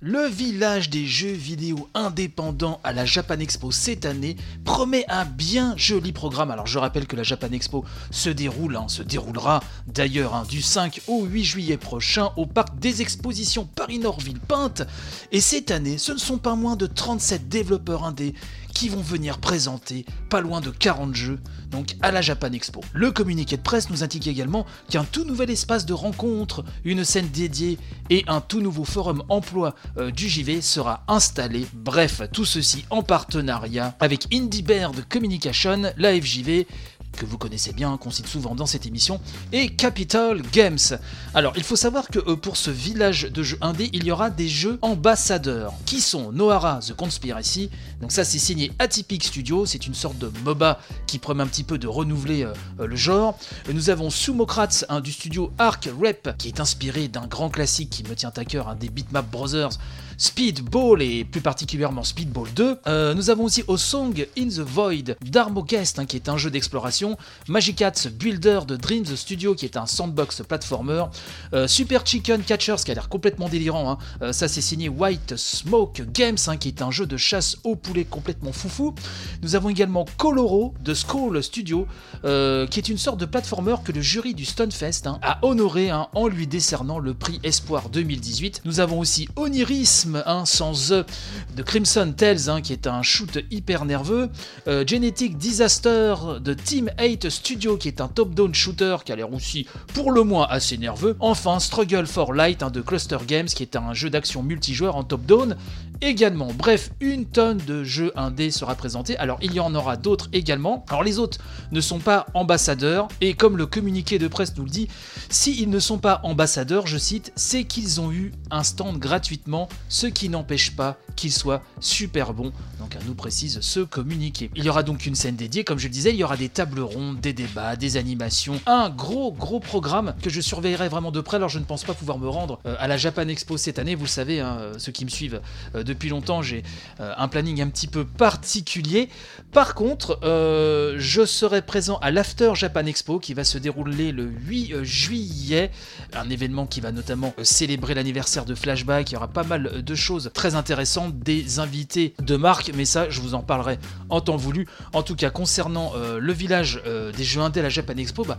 Le village des jeux vidéo indépendants à la Japan Expo cette année promet un bien joli programme. Alors je rappelle que la Japan Expo se déroule, hein, se déroulera d'ailleurs hein, du 5 au 8 juillet prochain au parc des expositions Paris-Nord-Ville-Pinte. Et cette année, ce ne sont pas moins de 37 développeurs indés qui vont venir présenter pas loin de 40 jeux donc à la Japan Expo. Le communiqué de presse nous indique également qu'un tout nouvel espace de rencontre, une scène dédiée et un tout nouveau forum emploi euh, du JV sera installé. Bref, tout ceci en partenariat avec Indie Bird Communication, la FJV que vous connaissez bien, qu'on cite souvent dans cette émission, et Capital Games. Alors, il faut savoir que euh, pour ce village de jeux indé, il y aura des jeux ambassadeurs, qui sont Nohara The Conspiracy, donc ça c'est signé Atypic Studio, c'est une sorte de MOBA qui promet un petit peu de renouveler euh, euh, le genre. Nous avons Sumokrats, un du studio Arc Rep, qui est inspiré d'un grand classique qui me tient à cœur, un des Bitmap Brothers, Speedball et plus particulièrement Speedball 2. nous avons aussi Song in the Void d'Armogest, hein, qui est un jeu d'exploration Magicats Builder de Dreams Studio qui est un sandbox platformer, euh, Super Chicken Catchers qui a l'air complètement délirant, hein. euh, ça c'est signé White Smoke Games hein, qui est un jeu de chasse au poulet complètement Nous avons également Coloro de Skull Studio euh, qui est une sorte de platformer que le jury du Stunfest hein, a honoré en lui décernant le prix Espoir 2018. Nous avons aussi Onirisme sans E de Crimson Tales qui est un shoot hyper nerveux, Genetic Disaster de Team 8 Studio qui est un top-down shooter qui a l'air aussi pour le moins assez nerveux. Enfin Struggle for Light de Cluster Games qui est un jeu d'action multijoueur en top-down également. Bref, une tonne de jeux indés sera présenté. Alors il y en aura d'autres également. Alors les autres ne sont pas ambassadeurs et comme le communiqué de presse nous le dit, s'ils ne sont pas ambassadeurs, je cite, c'est qu'ils ont eu un stand gratuitement, ce qui n'empêche pas qu'ils soient super bons. Donc à nous précise ce communiqué. Il y aura donc une scène dédiée, comme je le disais, il y aura des tables rondes, des débats, des animations, un gros gros programme que je surveillerai vraiment de près. Alors je ne pense pas pouvoir me rendre euh, à la Japan Expo cette année, vous le savez, hein, ceux qui me suivent euh, depuis longtemps, j'ai euh, un planning un petit peu particulier. Par contre, euh, je serai présent à l'After Japan Expo qui va se dérouler le 8 euh, juillet. Un événement qui va notamment célébrer l'anniversaire de Flashback. Il y aura pas mal de choses très intéressantes, des invités de marque, mais ça, je vous en parlerai en temps voulu. En tout cas, concernant le village des jeux indés à la Japan Expo, bah,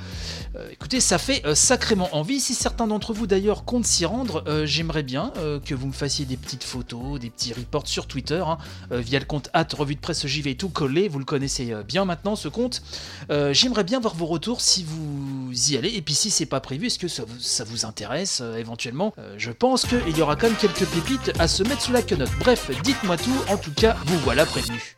écoutez, ça fait sacrément envie. Si certains d'entre vous d'ailleurs comptent s'y rendre, j'aimerais bien que vous me fassiez des petites photos, des petit report sur Twitter hein, euh, via le compte at revue de presse JV tout collé. Vous le connaissez euh, bien maintenant ce compte. Euh, j'aimerais bien voir vos retours si vous y allez. Et puis si c'est pas prévu, est-ce que ça vous, intéresse éventuellement? Je pense qu'il y aura quand même quelques pépites à se mettre sous la quenotte. Bref, dites-moi tout. En tout cas, vous voilà prévenu.